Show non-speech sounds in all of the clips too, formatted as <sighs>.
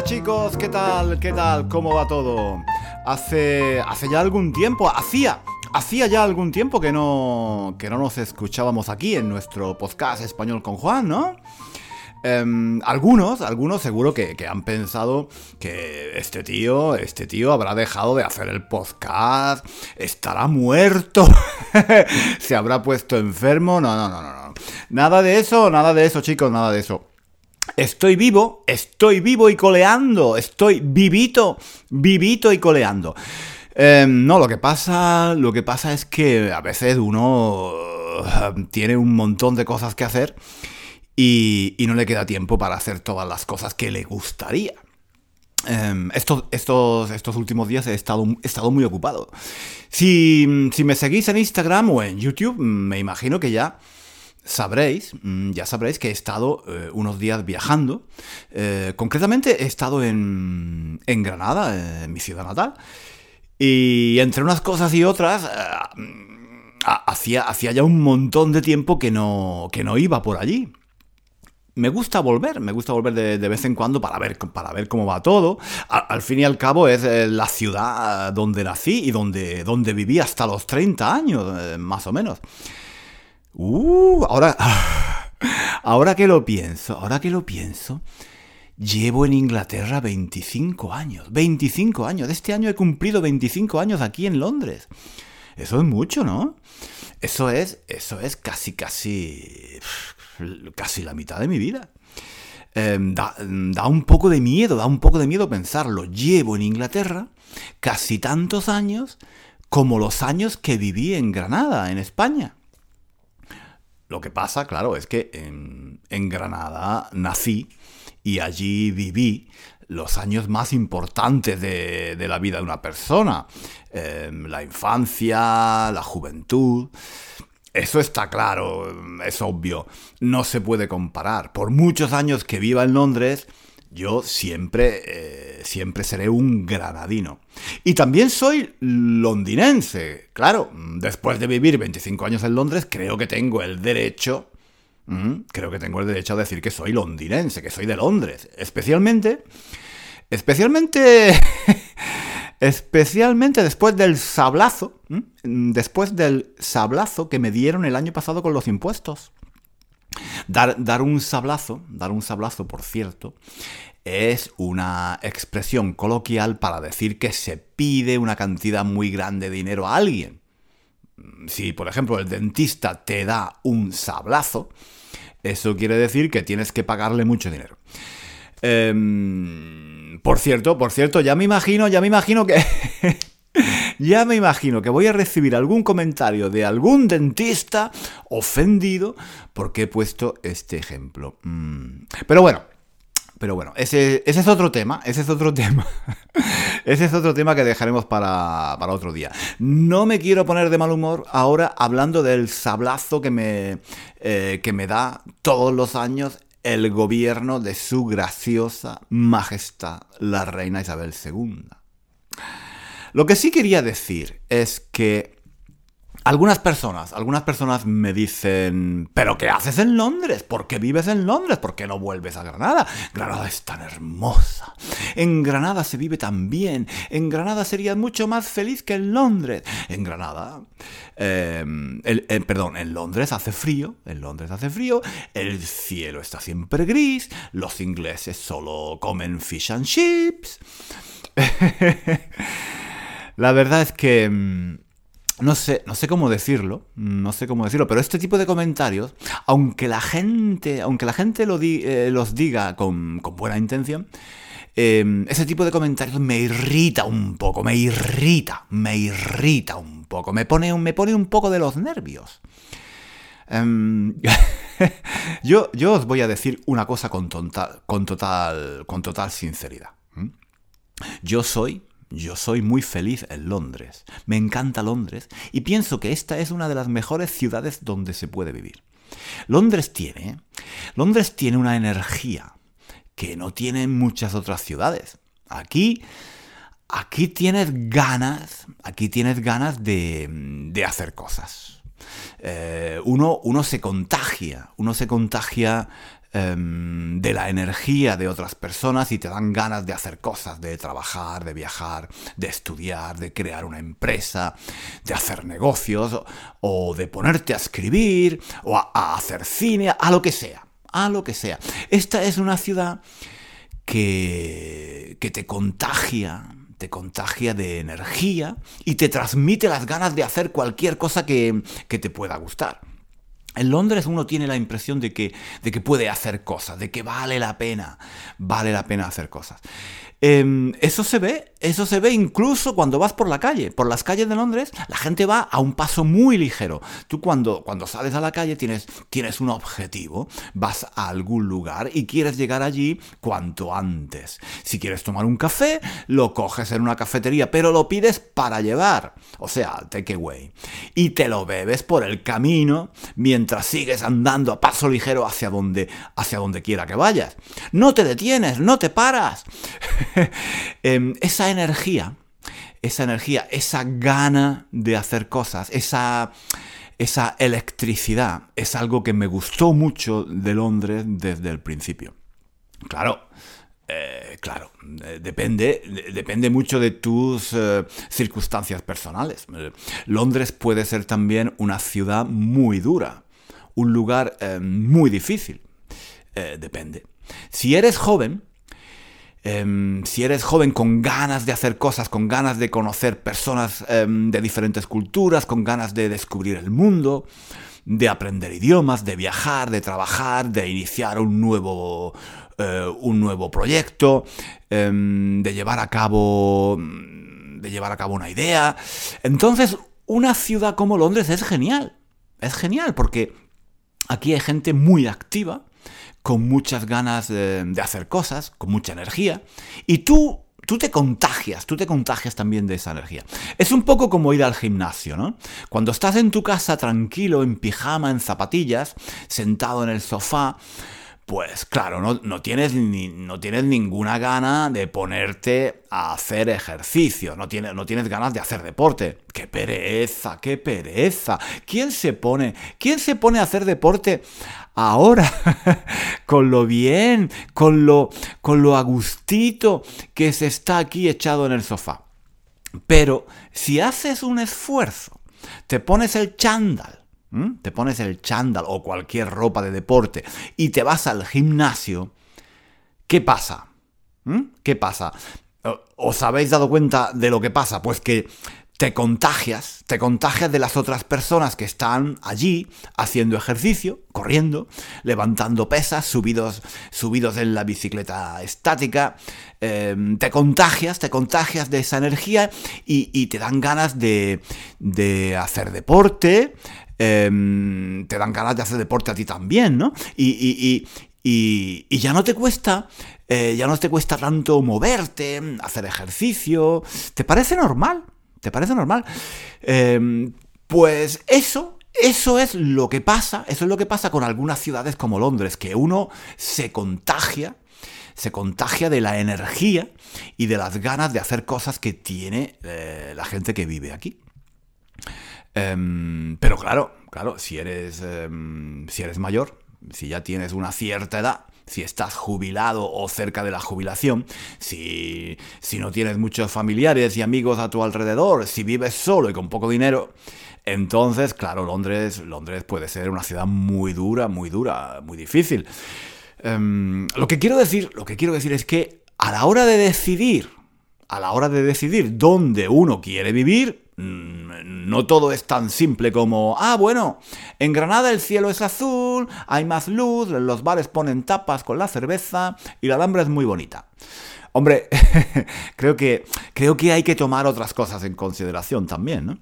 Chicos, ¿qué tal? ¿Qué tal? ¿Cómo va todo? Hace, hace ya algún tiempo, hacía, hacía ya algún tiempo que no, que no nos escuchábamos aquí en nuestro podcast español con Juan, ¿no? Em, algunos, algunos seguro que, que, han pensado que este tío, este tío habrá dejado de hacer el podcast, estará muerto, <laughs> se habrá puesto enfermo, no, no, no, no, no. Nada de eso, nada de eso, chicos, nada de eso. Estoy vivo, estoy vivo y coleando, estoy vivito, vivito y coleando. Em, no, lo que pasa, lo que pasa es que a veces uno eh, tiene un montón de cosas que hacer y, no le queda tiempo para hacer todas las cosas que le gustaría. Em, estos, estos, estos, últimos días he estado, he estado muy ocupado. Si, si me seguís en Instagram o en YouTube, me imagino que ya sabréis, mm, ya sabréis que he estado eh, unos días viajando. Eh, concretamente he estado en, Granada, eh, mi ciudad natal. Y entre unas cosas y otras, hacía, hacía ya un montón de tiempo que no, que no iba por allí. Me gusta volver, me gusta volver de, vez en cuando para ver, para ver cómo va todo. Al, fin y al cabo es la ciudad donde nací y donde, donde viví hasta los 30 años, más o menos. Uh, ahora, <sighs> ahora que lo pienso, ahora que lo pienso, llevo en Inglaterra 25 años. 25 años. Este año he cumplido 25 años aquí en Londres. Eso es mucho, ¿no? Eso es, eso es casi, casi, <sighs> casi la mitad de mi vida. Em, da, da, un poco de miedo, da un poco de miedo pensarlo. Llevo en Inglaterra casi tantos años como los años que viví en Granada, en España. Lo que pasa, claro, es que en, Granada nací y allí viví los años más importantes de, la vida de una persona. Em, la infancia, la juventud. Eso está claro, es obvio. No se puede comparar. Por muchos años que viva en Londres, yo siempre, eh, siempre seré un granadino. Y también soy londinense. Claro, después de vivir 25 años en Londres, creo que tengo el derecho, creo que tengo el derecho a decir que soy londinense, que soy de Londres. Especialmente, especialmente, <laughs> especialmente después del sablazo, después del sablazo que me dieron el año pasado con los impuestos. Dar, dar un sablazo, dar un sablazo, por cierto, es una expresión coloquial para decir que se pide una cantidad muy grande de dinero a alguien. Si, por ejemplo, el dentista te da un sablazo, eso quiere decir que tienes que pagarle mucho dinero. Em, por cierto, por cierto, ya me imagino, ya me imagino que... <laughs> Ya me imagino que voy a recibir algún comentario de algún dentista ofendido porque he puesto este ejemplo. Mm. Pero bueno, pero bueno, ese, es otro tema, ese es otro tema. ese es otro <laughs> tema que dejaremos para, otro día. No me quiero poner de mal humor ahora hablando del sablazo que me, eh, que me da todos los años el gobierno de su graciosa majestad, la reina Isabel II. Lo que sí quería decir es que algunas personas, algunas personas me dicen, ¿pero qué haces en Londres? ¿Por qué vives en Londres? ¿Por qué no vuelves a Granada? Granada es tan hermosa. En Granada se vive tan bien. En Granada serías mucho más feliz que en Londres. En Granada, eh, perdón, en Londres hace frío. En Londres hace frío. El cielo está siempre gris. Los ingleses solo comen fish and chips. <laughs> La verdad es que... Mm, no sé, no sé cómo decirlo, no sé cómo decirlo, pero este tipo de comentarios, aunque la gente, aunque la gente lo eh, los diga con, buena intención, em, ese tipo de comentarios me irrita un poco, me irrita, me irrita un poco, me pone, me pone un poco de los nervios. Em, <laughs> yo, yo os voy a decir una cosa con total, con total, con total sinceridad. Yo soy yo soy muy feliz en Londres. Me encanta Londres y pienso que esta es una de las mejores ciudades donde se puede vivir. Londres tiene, Londres tiene una energía que no tienen muchas otras ciudades. Aquí, aquí tienes ganas, aquí tienes ganas de, de hacer cosas. Eh, uno, uno se contagia, uno se contagia Em, de la energía de otras personas y te dan ganas de hacer cosas, de trabajar, de viajar, de estudiar, de crear una empresa, de hacer negocios o de ponerte a escribir o a, hacer cine, a lo que sea, a lo que sea. Esta es una ciudad que, que te contagia, te contagia de energía y te transmite las ganas de hacer cualquier cosa que, que te pueda gustar. En Londres uno tiene la impresión de que, de que puede hacer cosas, de que vale la pena, vale la pena hacer cosas. Em, eso se ve, eso se ve incluso cuando vas por la calle. Por las calles de Londres, la gente va a un paso muy ligero. Tú cuando, cuando sales a la calle tienes, tienes un objetivo, vas a algún lugar y quieres llegar allí cuanto antes. Si quieres tomar un café, lo coges en una cafetería, pero lo pides para llevar, o sea, takeaway. Y te lo bebes por el camino mientras sigues andando a paso ligero hacia donde, hacia donde quiera que vayas. No te detienes, no te paras. <laughs> <laughs> Em, esa energía, esa energía, esa gana de hacer cosas, esa, esa electricidad, es algo que me gustó mucho de Londres desde el principio. Claro, eh, claro, eh, depende, depende mucho de tus eh, circunstancias personales. Londres puede ser también una ciudad muy dura, un lugar muy difícil. depende. Si eres joven, Em, si eres joven con ganas de hacer cosas, con ganas de conocer personas em, de diferentes culturas, con ganas de descubrir el mundo, de aprender idiomas, de viajar, de trabajar, de iniciar un nuevo, eh, un nuevo proyecto, em, de llevar a cabo de llevar a cabo una idea. Entonces, una ciudad como Londres es genial. Es genial porque aquí hay gente muy activa, con muchas ganas de, hacer cosas, con mucha energía, y tú tú te contagias, tú te contagias también de esa energía. Es un poco como ir al gimnasio, ¿no? Cuando estás en tu casa tranquilo, en pijama, en zapatillas, sentado en el sofá, pues claro, no, tienes no tienes ninguna gana de ponerte a hacer ejercicio, no tienes, no tienes ganas de hacer deporte. ¡Qué pereza, qué pereza! ¿Quién se pone, quién se pone a hacer deporte ahora? <laughs> con lo bien, con lo, con lo agustito que se está aquí echado en el sofá. Pero si haces un esfuerzo, te pones el chándal, te pones el chándal o cualquier ropa de deporte y te vas al gimnasio, ¿qué pasa? ¿Qué pasa? ¿Os habéis dado cuenta de lo que pasa? Pues que te contagias, te contagias de las otras personas que están allí haciendo ejercicio, corriendo, levantando pesas, subidos, subidos en la bicicleta estática, em, te contagias, te contagias de esa energía y, te dan ganas de, de hacer deporte, Em, te dan ganas de hacer deporte a ti también, ¿no? Y, ya no te cuesta, eh, ya no te cuesta tanto moverte, hacer ejercicio, ¿te parece normal? ¿Te parece normal? Em, pues eso, eso es lo que pasa, eso es lo que pasa con algunas ciudades como Londres, que uno se contagia, se contagia de la energía y de las ganas de hacer cosas que tiene eh, la gente que vive aquí. Em, pero claro, claro, si eres, em, si eres mayor, si ya tienes una cierta edad, si estás jubilado o cerca de la jubilación, si, si no tienes muchos familiares y amigos a tu alrededor, si vives solo y con poco dinero, entonces, claro, Londres, Londres puede ser una ciudad muy dura, muy dura, muy difícil. Em, lo que quiero decir, lo que quiero decir es que a la hora de decidir, a la hora de decidir dónde uno quiere vivir, no todo es tan simple como, ah, bueno, en Granada el cielo es azul, hay más luz, los bares ponen tapas con la cerveza y la Alhambra es muy bonita. Hombre, <laughs> creo, que, creo que hay que tomar otras cosas en consideración también, ¿no?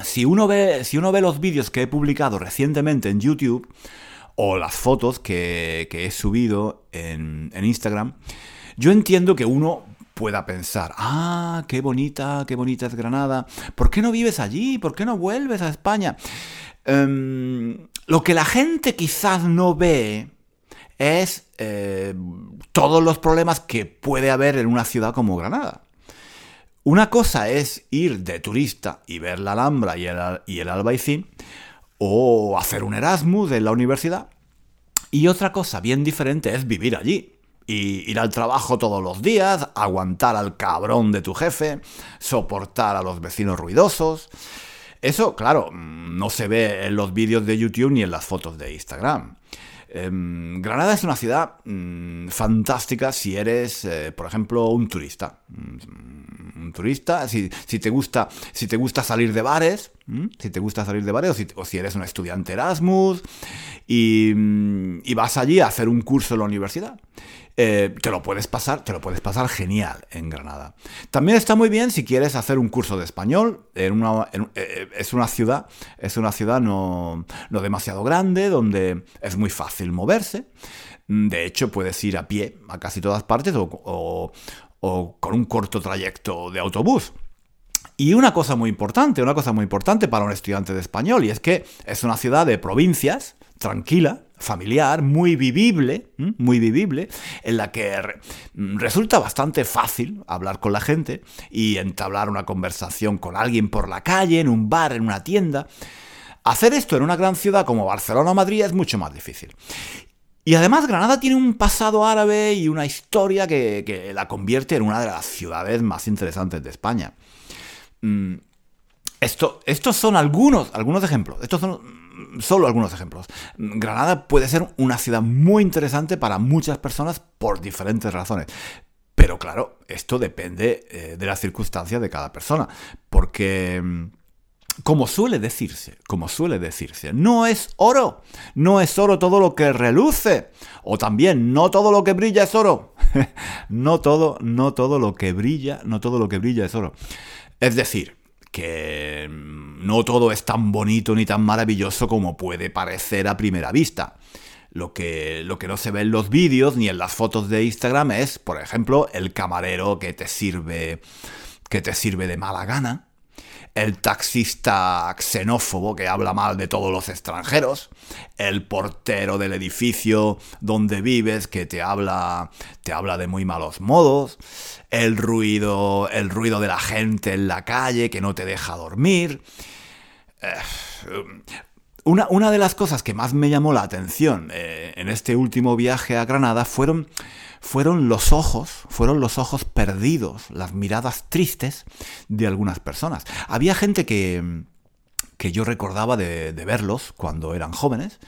Si uno ve, si uno ve los vídeos que he publicado recientemente en YouTube o las fotos que, he subido en, en Instagram, yo entiendo que uno pueda pensar, ah, qué bonita, qué bonita es Granada, ¿por qué no vives allí? ¿Por qué no vuelves a España? Em, lo que la gente quizás no ve es eh, todos los problemas que puede haber en una ciudad como Granada. Una cosa es ir de turista y ver la Alhambra y el, y el Albaicín, o hacer un Erasmus en la universidad, y otra cosa bien diferente es vivir allí y ir al trabajo todos los días, aguantar al cabrón de tu jefe, soportar a los vecinos ruidosos. Eso, claro, no se ve en los vídeos de YouTube ni en las fotos de Instagram. Em, Granada es una ciudad mm, fantástica si eres, eh, por ejemplo, un turista. Mm, un turista, si, te gusta, si te gusta salir de bares, si te gusta salir de bares, o si, eres un estudiante Erasmus y, mm, y vas allí a hacer un curso en la universidad. Eh, te lo puedes pasar, te lo puedes pasar genial en Granada. También está muy bien si quieres hacer un curso de español. En eh, es una ciudad, es una ciudad no, demasiado grande, donde es muy fácil moverse. De hecho, puedes ir a pie a casi todas partes o, o con un corto trayecto de autobús. Y una cosa muy importante, una cosa muy importante para un estudiante de español, y es que es una ciudad de provincias, tranquila, familiar, muy vivible, muy vivible, en la que resulta bastante fácil hablar con la gente y entablar una conversación con alguien por la calle, en un bar, en una tienda. Hacer esto en una gran ciudad como Barcelona o Madrid es mucho más difícil. Y además Granada tiene un pasado árabe y una historia que, la convierte en una de las ciudades más interesantes de España. Mm, esto, estos son algunos, algunos ejemplos. Estos son solo algunos ejemplos. Granada puede ser una ciudad muy interesante para muchas personas por diferentes razones. Pero claro, esto depende eh, de las circunstancias de cada persona. Porque, mm, como suele decirse, como suele decirse, no es oro. No es oro todo lo que reluce. O también, no todo lo que brilla es oro. <laughs> no todo, no todo lo que brilla, no todo lo que brilla es oro. Es decir, que mm, no todo es tan bonito ni tan maravilloso como puede parecer a primera vista. Lo que, lo que no se ve en los vídeos ni en las fotos de Instagram es, por ejemplo, el camarero que te sirve, que te sirve de mala gana, el taxista xenófobo que habla mal de todos los extranjeros, el portero del edificio donde vives que te habla, te habla de muy malos modos, el ruido, el ruido de la gente en la calle que no te deja dormir. Eh, una, una, de las cosas que más me llamó la atención eh, en este último viaje a Granada fueron fueron los ojos, fueron los ojos perdidos, las miradas tristes de algunas personas. Había gente que, que yo recordaba de, verlos cuando eran jóvenes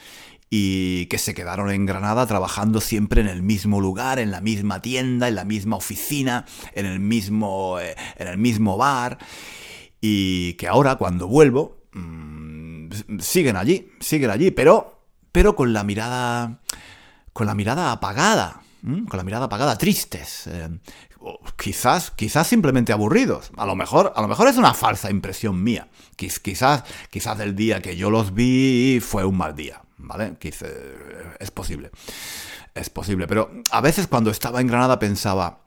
y que se quedaron en Granada trabajando siempre en el mismo lugar, en la misma tienda, en la misma oficina, en el mismo, eh, en el mismo bar y que ahora cuando vuelvo mm, siguen allí, siguen allí, pero, pero con la mirada, con la mirada apagada, con la mirada apagada, tristes. Eh, quizás, quizás simplemente aburridos. A lo mejor, a lo mejor es una falsa impresión mía. Quizás, quizás el día que yo los vi fue un mal día, ¿vale? Quizás, es posible. Es posible. Pero a veces cuando estaba en Granada pensaba,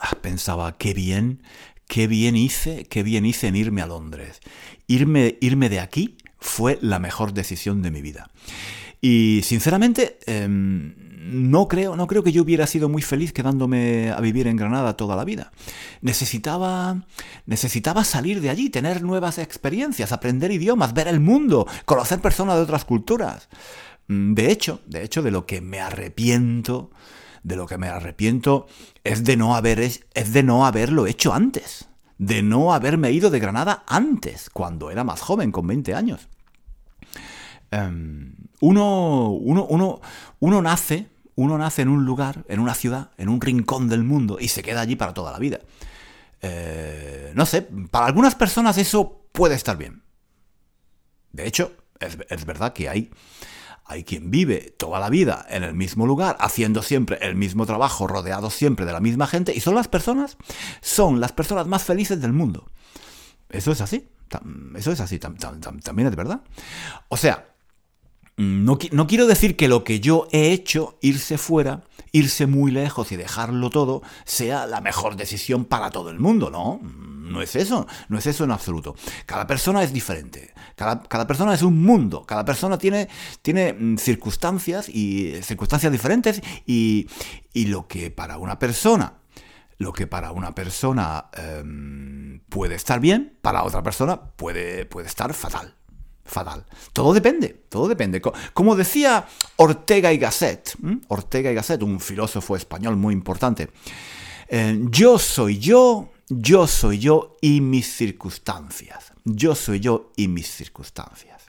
ah, pensaba, qué bien, qué bien hice, qué bien hice en irme a Londres. Irme, irme de aquí fue la mejor decisión de mi vida. Y sinceramente, em, no creo, no creo que yo hubiera sido muy feliz quedándome a vivir en Granada toda la vida. Necesitaba, necesitaba salir de allí, tener nuevas experiencias, aprender idiomas, ver el mundo, conocer personas de otras culturas. Mm, de hecho, de hecho, de lo que me arrepiento, de lo que me arrepiento es de no haber, es de no haberlo hecho antes, de no haberme ido de Granada antes, cuando era más joven, con 20 años. Em, uno, uno, uno, uno nace, uno nace en un lugar, en una ciudad, en un rincón del mundo y se queda allí para toda la vida. eh, no sé, para algunas personas eso puede estar bien. De hecho, es, verdad que hay, hay quien vive toda la vida en el mismo lugar, haciendo siempre el mismo trabajo, rodeado siempre de la misma gente, y son las personas, son las personas más felices del mundo. Eso es así, eso es así, también es verdad. O sea, no, no, quiero decir que lo que yo he hecho, irse fuera, irse muy lejos y dejarlo todo, sea la mejor decisión para todo el mundo, ¿no? No es eso, no es eso en absoluto. Cada persona es diferente, cada, persona es un mundo, cada persona tiene, mm, circunstancias y circunstancias diferentes y, lo que para una persona lo que para una persona em, puede estar bien, para otra persona puede estar fatal fatal. Todo depende, todo depende. Como decía Ortega y Gasset, Ortega y Gasset, un filósofo español muy importante, eh, yo soy yo, yo soy yo y mis circunstancias. Yo soy yo y mis circunstancias.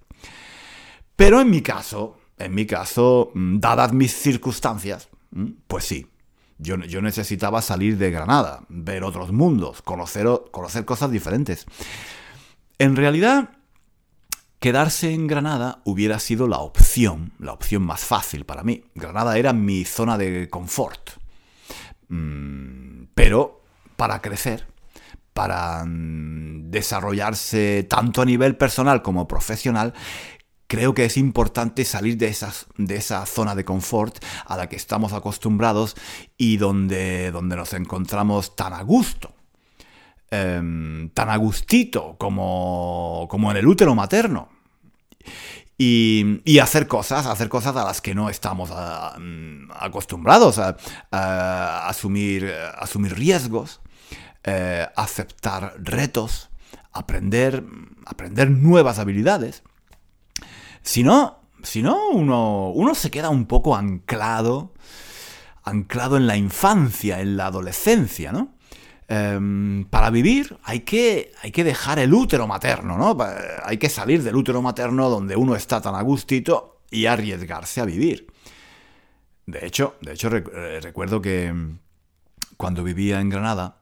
Pero en mi caso, en mi caso, mm, dadas mis circunstancias, pues sí, yo, yo, necesitaba salir de Granada, ver otros mundos, conocer, conocer cosas diferentes. En realidad, Quedarse en Granada hubiera sido la opción, la opción más fácil para mí. Granada era mi zona de confort. Mm, pero para crecer, para mm, desarrollarse tanto a nivel personal como profesional, creo que es importante salir de, de esa zona de confort a la que estamos acostumbrados y donde, donde nos encontramos tan a gusto. Em, tan a gustito como, como en el útero materno. Y, hacer cosas, hacer cosas a las que no estamos mm, acostumbrados a, asumir, asumir riesgos, eh, aceptar retos, aprender, aprender nuevas habilidades. Si no, si no uno, uno se queda un poco anclado, anclado en la infancia, en la adolescencia, ¿no? Em, para vivir hay que, hay que dejar el útero materno, ¿no? Hay que salir del útero materno donde uno está tan a gustito y arriesgarse a vivir. De hecho, de hecho eh, recuerdo que cuando vivía en Granada,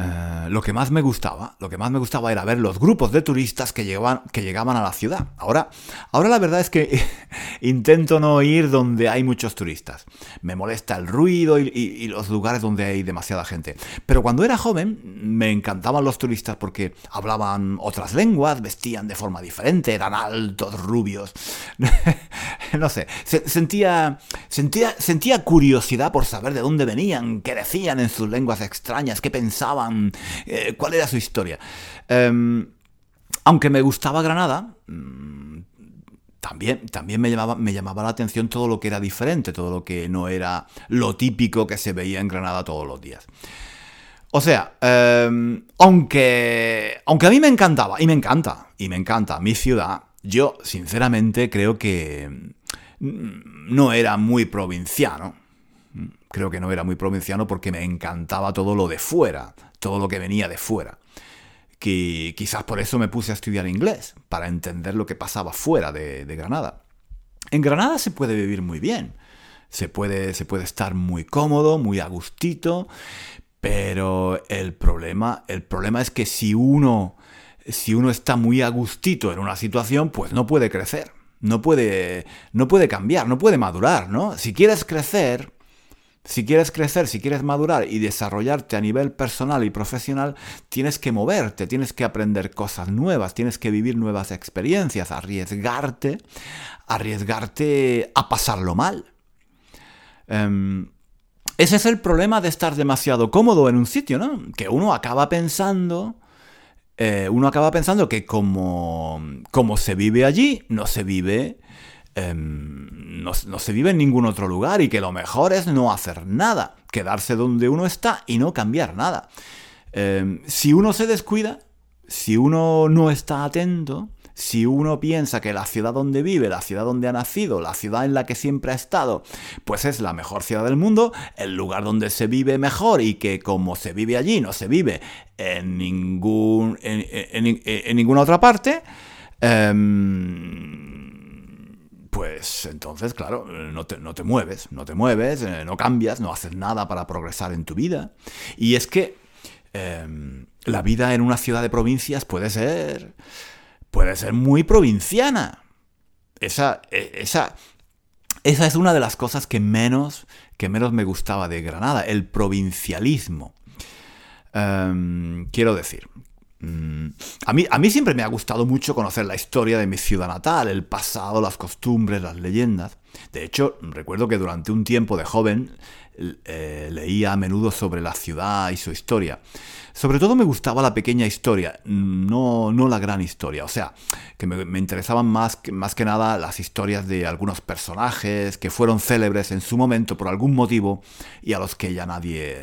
eh, lo que más me gustaba, lo que más me gustaba era ver los grupos de turistas que llegaban, que llegaban a la ciudad. Ahora, ahora la verdad es que <laughs> intento no ir donde hay muchos turistas. Me molesta el ruido y, los lugares donde hay demasiada gente. Pero cuando era joven me encantaban los turistas porque hablaban otras lenguas, vestían de forma diferente, eran altos, rubios. <laughs> no sé, sentía, sentía, sentía curiosidad por saber de dónde venían, qué decían en sus lenguas extrañas, qué pensaban eh, cuál era su historia. Em, aunque me gustaba Granada, mm, también, también me, llamaba, me llamaba la atención todo lo que era diferente, todo lo que no era lo típico que se veía en Granada todos los días. O sea, em, aunque, aunque a mí me encantaba, y me encanta, y me encanta mi ciudad, yo sinceramente creo que mm, no era muy provinciano. Creo que no era muy provinciano porque me encantaba todo lo de fuera, todo lo que venía de fuera. Que quizás por eso me puse a estudiar inglés, para entender lo que pasaba fuera de, Granada. En Granada se puede vivir muy bien, se puede, se puede estar muy cómodo, muy a gustito, pero el problema, el problema es que si uno, si uno está muy a gustito en una situación, pues no puede crecer, no puede, no puede cambiar, no puede madurar, ¿no? Si quieres crecer, si quieres crecer, si quieres madurar y desarrollarte a nivel personal y profesional, tienes que moverte, tienes que aprender cosas nuevas, tienes que vivir nuevas experiencias, arriesgarte, arriesgarte a pasarlo mal. Em, ese es el problema de estar demasiado cómodo en un sitio, ¿no? Que uno acaba pensando... Eh, uno acaba pensando que como, como se vive allí, no se vive Em, no, se vive en ningún otro lugar y que lo mejor es no hacer nada, quedarse donde uno está y no cambiar nada. Em, si uno se descuida, si uno no está atento, si uno piensa que la ciudad donde vive, la ciudad donde ha nacido, la ciudad en la que siempre ha estado, pues es la mejor ciudad del mundo, el lugar donde se vive mejor y que como se vive allí no se vive en, ningún, en, ninguna otra parte, em, pues entonces, claro, no te, no te mueves, no te mueves, eh, no cambias, no haces nada para progresar en tu vida. Y es que em, la vida en una ciudad de provincias puede ser, puede ser muy provinciana. Esa, e, esa, esa es una de las cosas que menos, que menos me gustaba de Granada, el provincialismo. Em, quiero decir, a mí, a mí siempre me ha gustado mucho conocer la historia de mi ciudad natal, el pasado, las costumbres, las leyendas. De hecho, recuerdo que durante un tiempo de joven eh, leía a menudo sobre la ciudad y su historia. Sobre todo me gustaba la pequeña historia, no, no la gran historia. O sea, que me, interesaban más que, más que nada las historias de algunos personajes que fueron célebres en su momento por algún motivo y a los que ya nadie,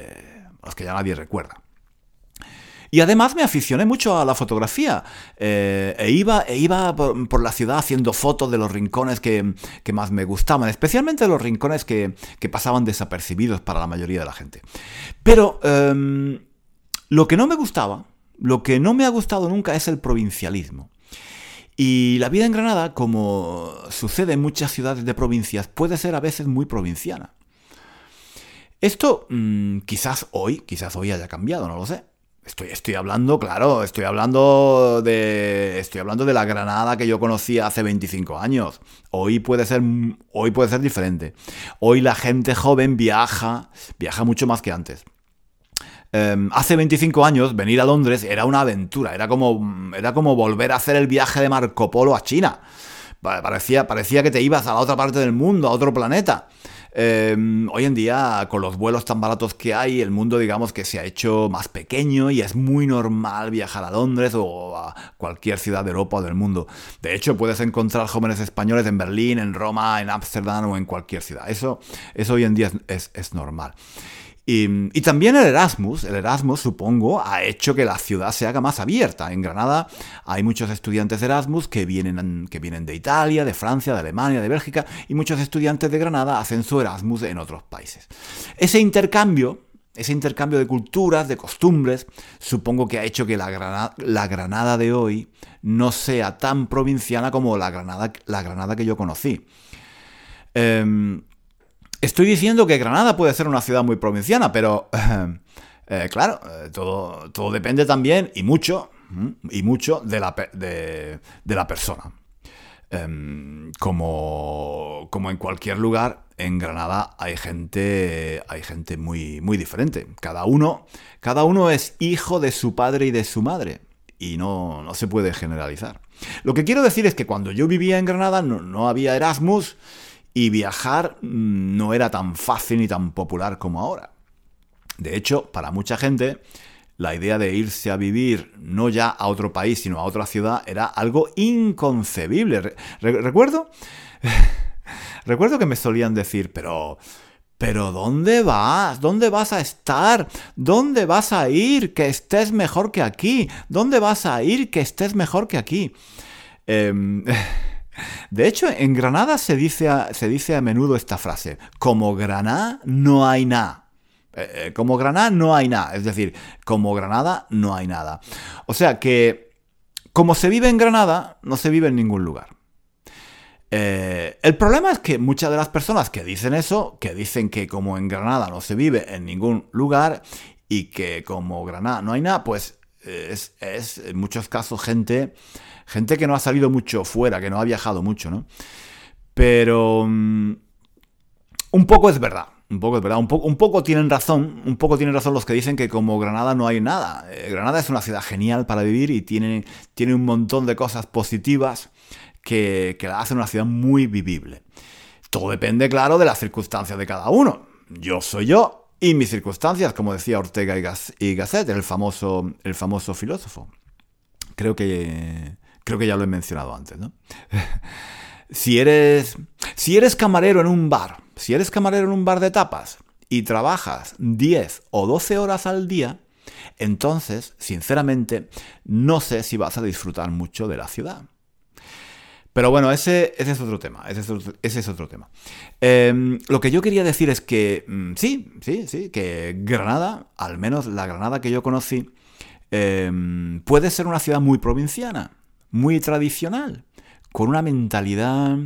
a los que ya nadie recuerda. Y además me aficioné mucho a la fotografía. Eh, e iba, e iba por, la ciudad haciendo fotos de los rincones que, más me gustaban, especialmente los rincones que, pasaban desapercibidos para la mayoría de la gente. Pero em, lo que no me gustaba, lo que no me ha gustado nunca es el provincialismo. Y la vida en Granada, como sucede en muchas ciudades de provincias, puede ser a veces muy provinciana. Esto mm, quizás hoy, quizás hoy haya cambiado, no lo sé. Estoy, estoy hablando, claro, estoy hablando de. Estoy hablando de la Granada que yo conocía hace 25 años. Hoy puede ser. Hoy puede ser diferente. Hoy la gente joven viaja. Viaja mucho más que antes. Em, hace 25 años venir a Londres era una aventura. Era como. Era como volver a hacer el viaje de Marco Polo a China. Parecía, parecía que te ibas a la otra parte del mundo, a otro planeta. Em, hoy en día, con los vuelos tan baratos que hay, el mundo digamos que se ha hecho más pequeño y es muy normal viajar a Londres o a cualquier ciudad de Europa o del mundo. De hecho, puedes encontrar jóvenes españoles en Berlín, en Roma, en Ámsterdam o en cualquier ciudad. Eso, eso hoy en día es, es normal. Y, también el Erasmus, el Erasmus supongo, ha hecho que la ciudad se haga más abierta. En Granada hay muchos estudiantes de Erasmus que vienen, que vienen de Italia, de Francia, de Alemania, de Bélgica, y muchos estudiantes de Granada hacen su Erasmus en otros países. Ese intercambio, ese intercambio de culturas, de costumbres, supongo que ha hecho que la Granada, la Granada de hoy no sea tan provinciana como la Granada, la Granada que yo conocí. Em, Estoy diciendo que Granada puede ser una ciudad muy provinciana, pero eh, claro, eh, todo, todo depende también y mucho, y mucho de la, de, la persona. Em, como, como, en cualquier lugar, en Granada hay gente, hay gente muy, muy diferente. Cada uno, cada uno es hijo de su padre y de su madre. Y no, no se puede generalizar. Lo que quiero decir es que cuando yo vivía en Granada no, no había Erasmus y viajar mm, no era tan fácil ni tan popular como ahora. De hecho, para mucha gente, la idea de irse a vivir no ya a otro país, sino a otra ciudad, era algo inconcebible. recuerdo, <laughs> recuerdo que me solían decir, pero, pero ¿dónde vas? ¿Dónde vas a estar? ¿Dónde vas a ir que estés mejor que aquí? ¿Dónde vas a ir que estés mejor que aquí? Eh, <laughs> de hecho, en Granada se dice a, se dice a menudo esta frase, como Granada no hay nada. Eh, eh, como Granada no hay nada, es decir, como Granada no hay nada. O sea que, como se vive en Granada, no se vive en ningún lugar. Eh, el problema es que muchas de las personas que dicen eso, que dicen que como en Granada no se vive en ningún lugar y que como Granada no hay nada, pues es, es en muchos casos gente gente que no ha salido mucho fuera, que no ha viajado mucho, ¿no? Pero mm, un poco es verdad. Un poco es verdad, un, poco tienen razón, un poco tienen razón los que dicen que como Granada no hay nada. Eh, Granada es una ciudad genial para vivir y tiene, tiene un montón de cosas positivas que, la hacen una ciudad muy vivible. Todo depende, claro, de las circunstancias de cada uno. Yo soy yo y mis circunstancias, como decía Ortega y Gasset, el famoso, el famoso filósofo. Creo que Creo que ya lo he mencionado antes, ¿no? <laughs> si eres. Si eres camarero en un bar, si eres camarero en un bar de tapas y trabajas 10 o 12 horas al día, entonces, sinceramente, no sé si vas a disfrutar mucho de la ciudad. Pero bueno, ese, es otro tema. Ese es otro, tema. Em, lo que yo quería decir es que mm, sí, sí, sí, que Granada, al menos la Granada que yo conocí, em, puede ser una ciudad muy provinciana muy tradicional, con una mentalidad,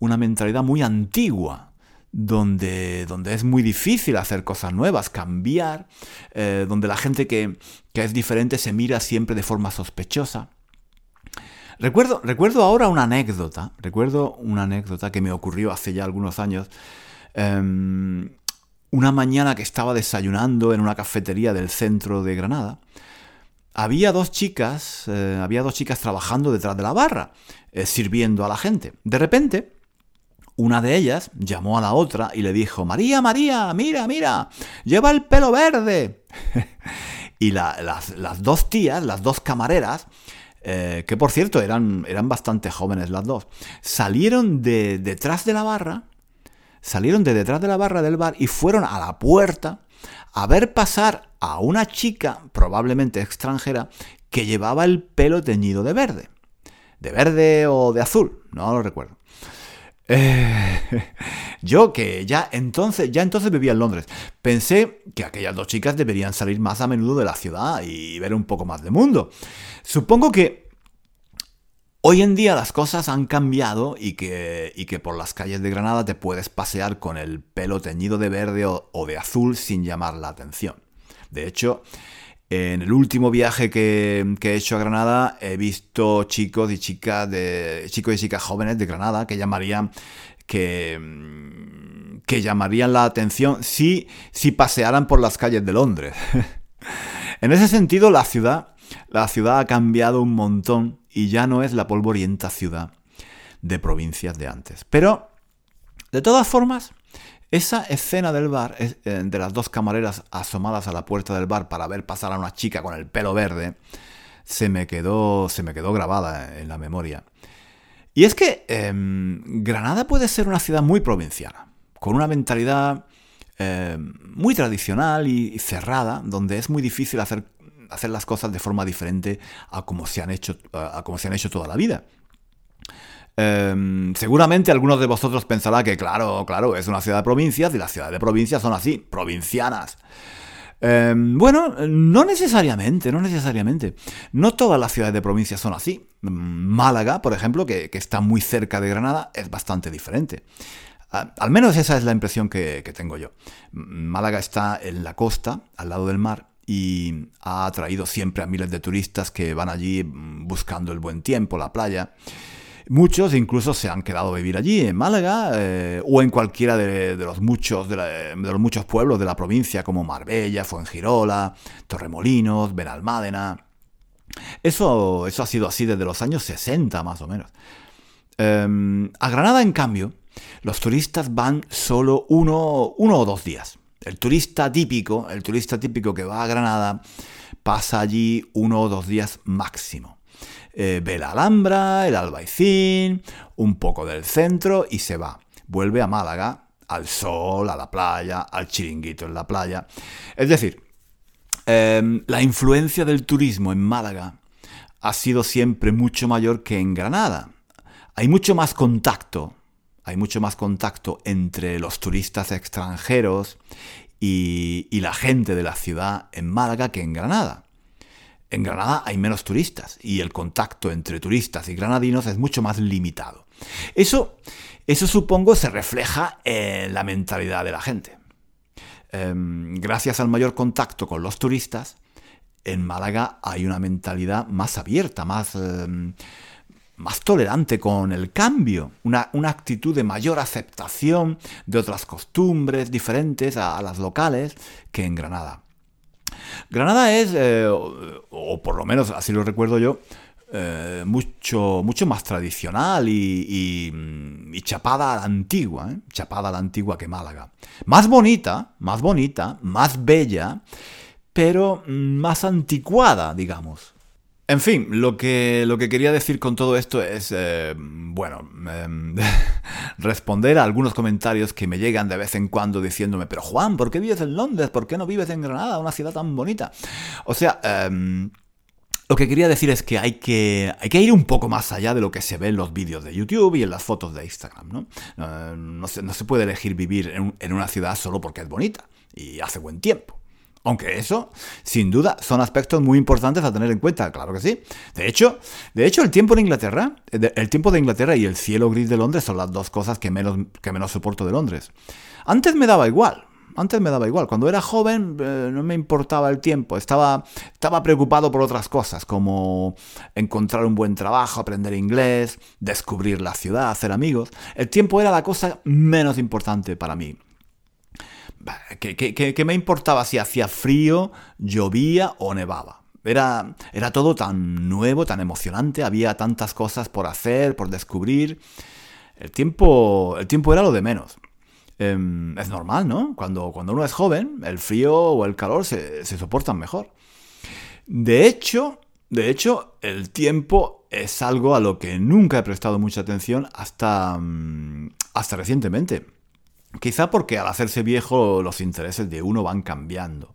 una mentalidad muy antigua, donde, donde es muy difícil hacer cosas nuevas, cambiar, eh, donde la gente que, que, es diferente se mira siempre de forma sospechosa. Recuerdo, recuerdo ahora una anécdota, recuerdo una anécdota que me ocurrió hace ya algunos años. Em, una mañana que estaba desayunando en una cafetería del centro de Granada, había dos chicas, eh, había dos chicas trabajando detrás de la barra, eh, sirviendo a la gente. De repente, una de ellas llamó a la otra y le dijo, María, María, mira, mira, lleva el pelo verde. <laughs> y las, dos tías, las dos camareras, eh, que por cierto eran, eran bastante jóvenes las dos, salieron de detrás de la barra salieron de detrás de la barra del bar y fueron a la puerta a ver pasar a una chica, probablemente extranjera, que llevaba el pelo teñido de verde. De verde o de azul, no lo recuerdo. Eh, <laughs> yo que ya entonces, ya entonces vivía en Londres, pensé que aquellas dos chicas deberían salir más a menudo de la ciudad y ver un poco más de mundo. Supongo que Hoy en día las cosas han cambiado y que, y que, por las calles de Granada te puedes pasear con el pelo teñido de verde o, de azul sin llamar la atención. De hecho, en el último viaje que, he hecho a Granada he visto chicos y chicas de chicos y chicas jóvenes de Granada que llamarían que, que llamarían la atención si, si pasearan por las calles de Londres. <laughs> en ese sentido, la ciudad, la ciudad ha cambiado un montón y ya no es la polvorienta ciudad de provincias de antes. Pero, de todas formas, esa escena del bar, eh, de las dos camareras asomadas a la puerta del bar para ver pasar a una chica con el pelo verde, se me quedó, se me quedó grabada en la memoria. Y es que em, Granada puede ser una ciudad muy provinciana, con una mentalidad em, muy tradicional y cerrada, donde es muy difícil hacer hacer las cosas de forma diferente a como se han hecho, a se han hecho toda la vida. Em, seguramente algunos de vosotros pensarán que, claro, claro, es una ciudad de provincias y las ciudades de provincias son así, provincianas. Em, bueno, no necesariamente, no necesariamente. No todas las ciudades de provincias son así. Málaga, por ejemplo, que, está muy cerca de Granada, es bastante diferente. Al menos esa es la impresión que tengo yo. Málaga está en la costa, al lado del mar, y ha atraído siempre a miles de turistas que van allí buscando el buen tiempo, la playa. Muchos incluso se han quedado a vivir allí, en Málaga, eh, o en cualquiera de, los muchos, de, los muchos pueblos de la provincia, como Marbella, Fuengirola, Torremolinos, Benalmádena. Eso, eso ha sido así desde los años 60, más o menos. Em, a Granada, en cambio, los turistas van solo uno, uno o dos días. El turista típico, el turista típico que va a Granada, pasa allí uno o dos días máximo. Eh, ve la Alhambra, el Albaicín, un poco del centro y se va. Vuelve a Málaga, al sol, a la playa, al chiringuito en la playa. Es decir, em, la influencia del turismo en Málaga ha sido siempre mucho mayor que en Granada. Hay mucho más contacto hay mucho más contacto entre los turistas extranjeros y, la gente de la ciudad en Málaga que en Granada. En Granada hay menos turistas y el contacto entre turistas y granadinos es mucho más limitado. Eso, eso supongo se refleja en la mentalidad de la gente. Em, gracias al mayor contacto con los turistas, en Málaga hay una mentalidad más abierta, más... Em, más tolerante con el cambio, una, actitud de mayor aceptación de otras costumbres diferentes a, las locales que en Granada. Granada es, eh, o, por lo menos así lo recuerdo yo, eh, mucho, mucho más tradicional y, chapada a la antigua, ¿eh? chapada a la antigua que Málaga. Más bonita, más bonita, más bella, pero más anticuada, digamos. En fin, lo que, lo que quería decir con todo esto es, eh, bueno, em, <laughs> responder a algunos comentarios que me llegan de vez en cuando diciéndome, pero Juan, ¿por qué vives en Londres? ¿Por qué no vives en Granada, una ciudad tan bonita? O sea, em, lo que quería decir es que hay, que hay que ir un poco más allá de lo que se ve en los vídeos de YouTube y en las fotos de Instagram, ¿no? no, se, puede elegir vivir en una ciudad solo porque es bonita y hace buen tiempo Aunque eso, sin duda, son aspectos muy importantes a tener en cuenta, claro que sí. De hecho, de hecho el tiempo en Inglaterra, el tiempo de Inglaterra y el cielo gris de Londres son las dos cosas que menos, que menos soporto de Londres. Antes me daba igual, antes me daba igual. Cuando era joven eh, no me importaba el tiempo. Estaba, estaba preocupado por otras cosas, como encontrar un buen trabajo, aprender inglés, descubrir la ciudad, hacer amigos. El tiempo era la cosa menos importante para mí. ¿Qué, me importaba si hacía frío, llovía o nevaba? Era, era todo tan nuevo, tan emocionante, había tantas cosas por hacer, por descubrir. El tiempo, el tiempo era lo de menos. Em, es normal, ¿no? Cuando, cuando uno es joven, el frío o el calor se, se soportan mejor. De hecho, de hecho, el tiempo es algo a lo que nunca he prestado mucha atención hasta, mm, hasta recientemente. Quizá porque al hacerse viejo los intereses de uno van cambiando.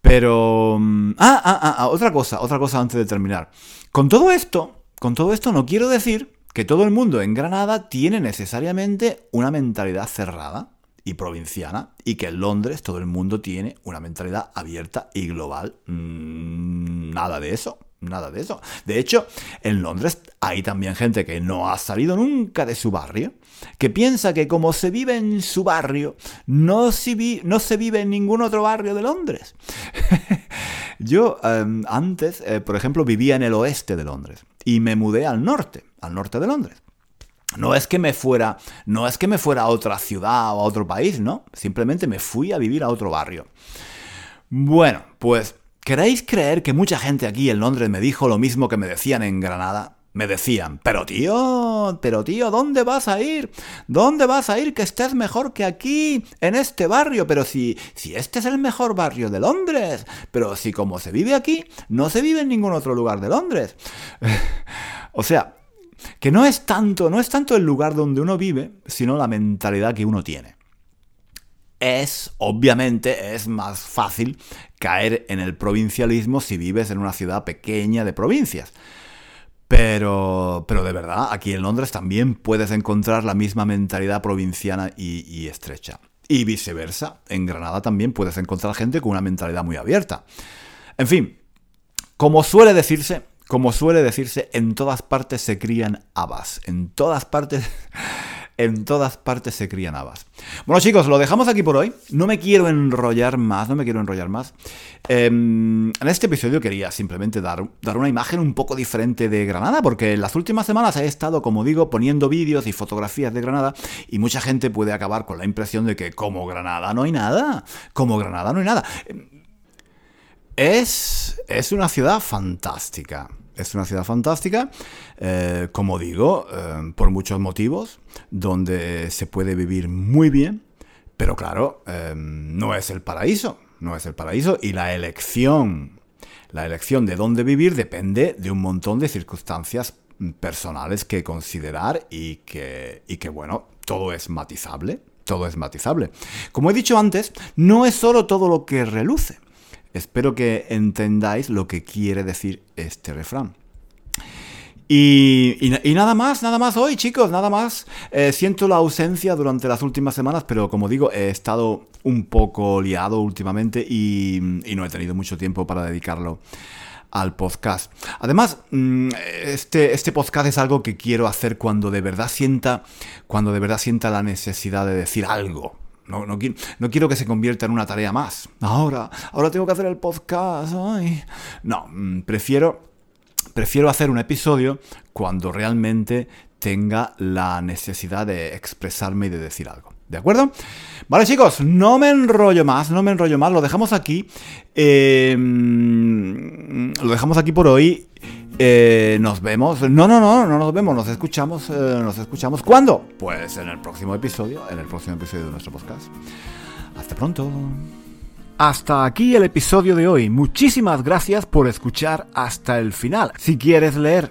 Pero... Mm, ah, ah, ah, ah, otra cosa, otra cosa antes de terminar. Con todo esto, con todo esto no quiero decir que todo el mundo en Granada tiene necesariamente una mentalidad cerrada y provinciana y que en Londres todo el mundo tiene una mentalidad abierta y global. Mm, nada de eso. Nada de eso. De hecho, en Londres hay también gente que no ha salido nunca de su barrio, que piensa que como se vive en su barrio, no se, vive en ningún otro barrio de Londres. <laughs> Yo em, antes, eh, por ejemplo, vivía en el oeste de Londres y me mudé al norte, al norte de Londres. No es que me fuera, no es que me fuera a otra ciudad o a otro país, no, simplemente me fui a vivir a otro barrio. Bueno, pues ¿Queréis creer que mucha gente aquí en Londres me dijo lo mismo que me decían en Granada? Me decían, pero tío, pero tío, ¿dónde vas a ir? ¿Dónde vas a ir que estés mejor que aquí, en este barrio? Pero si, si este es el mejor barrio de Londres, pero si como se vive aquí, no se vive en ningún otro lugar de Londres. <laughs> o sea, que no es tanto, no es tanto el lugar donde uno vive, sino la mentalidad que uno tiene es, obviamente, es más fácil caer en el provincialismo si vives en una ciudad pequeña de provincias. Pero, pero de verdad, aquí en Londres también puedes encontrar la misma mentalidad provinciana y, estrecha. Y viceversa, en Granada también puedes encontrar gente con una mentalidad muy abierta. En fin, como suele decirse, como suele decirse, en todas partes se crían habas. En todas partes en todas partes se crían habas. Bueno chicos, lo dejamos aquí por hoy. No me quiero enrollar más, no me quiero enrollar más. Em, en este episodio quería simplemente dar, dar una imagen un poco diferente de Granada, porque en las últimas semanas he estado, como digo, poniendo vídeos y fotografías de Granada y mucha gente puede acabar con la impresión de que como Granada no hay nada, como Granada no hay nada. Es, es una ciudad fantástica. Es una ciudad fantástica, eh, como digo, eh, por muchos motivos, donde se puede vivir muy bien, pero claro, eh, no es el paraíso, no es el paraíso y la elección, la elección de dónde vivir depende de un montón de circunstancias personales que considerar y que, y que bueno, todo es matizable, todo es matizable. Como he dicho antes, no es solo todo lo que reluce. Espero que entendáis lo que quiere decir este refrán. Y, nada más, nada más hoy, chicos, nada más. Eh, siento la ausencia durante las últimas semanas, pero como digo, he estado un poco liado últimamente y, no he tenido mucho tiempo para dedicarlo al podcast. Además, mm, este, este podcast es algo que quiero hacer cuando de verdad sienta, cuando de verdad sienta la necesidad de decir algo. No, no, quiero que se convierta en una tarea más. Ahora, ahora tengo que hacer el podcast. No, mm, prefiero, prefiero hacer un episodio cuando realmente tenga la necesidad de expresarme y de decir algo. ¿De acuerdo? Vale, chicos, no me enrollo más, no me enrollo más, lo dejamos aquí. Em, lo dejamos aquí por hoy. Eh, nos vemos. No, no, no, no nos vemos, nos escuchamos. Eh, nos escuchamos. ¿Cuándo? Pues en el próximo episodio, en el próximo episodio de nuestro podcast. Hasta pronto. Hasta aquí el episodio de hoy. Muchísimas gracias por escuchar hasta el final. Si quieres leer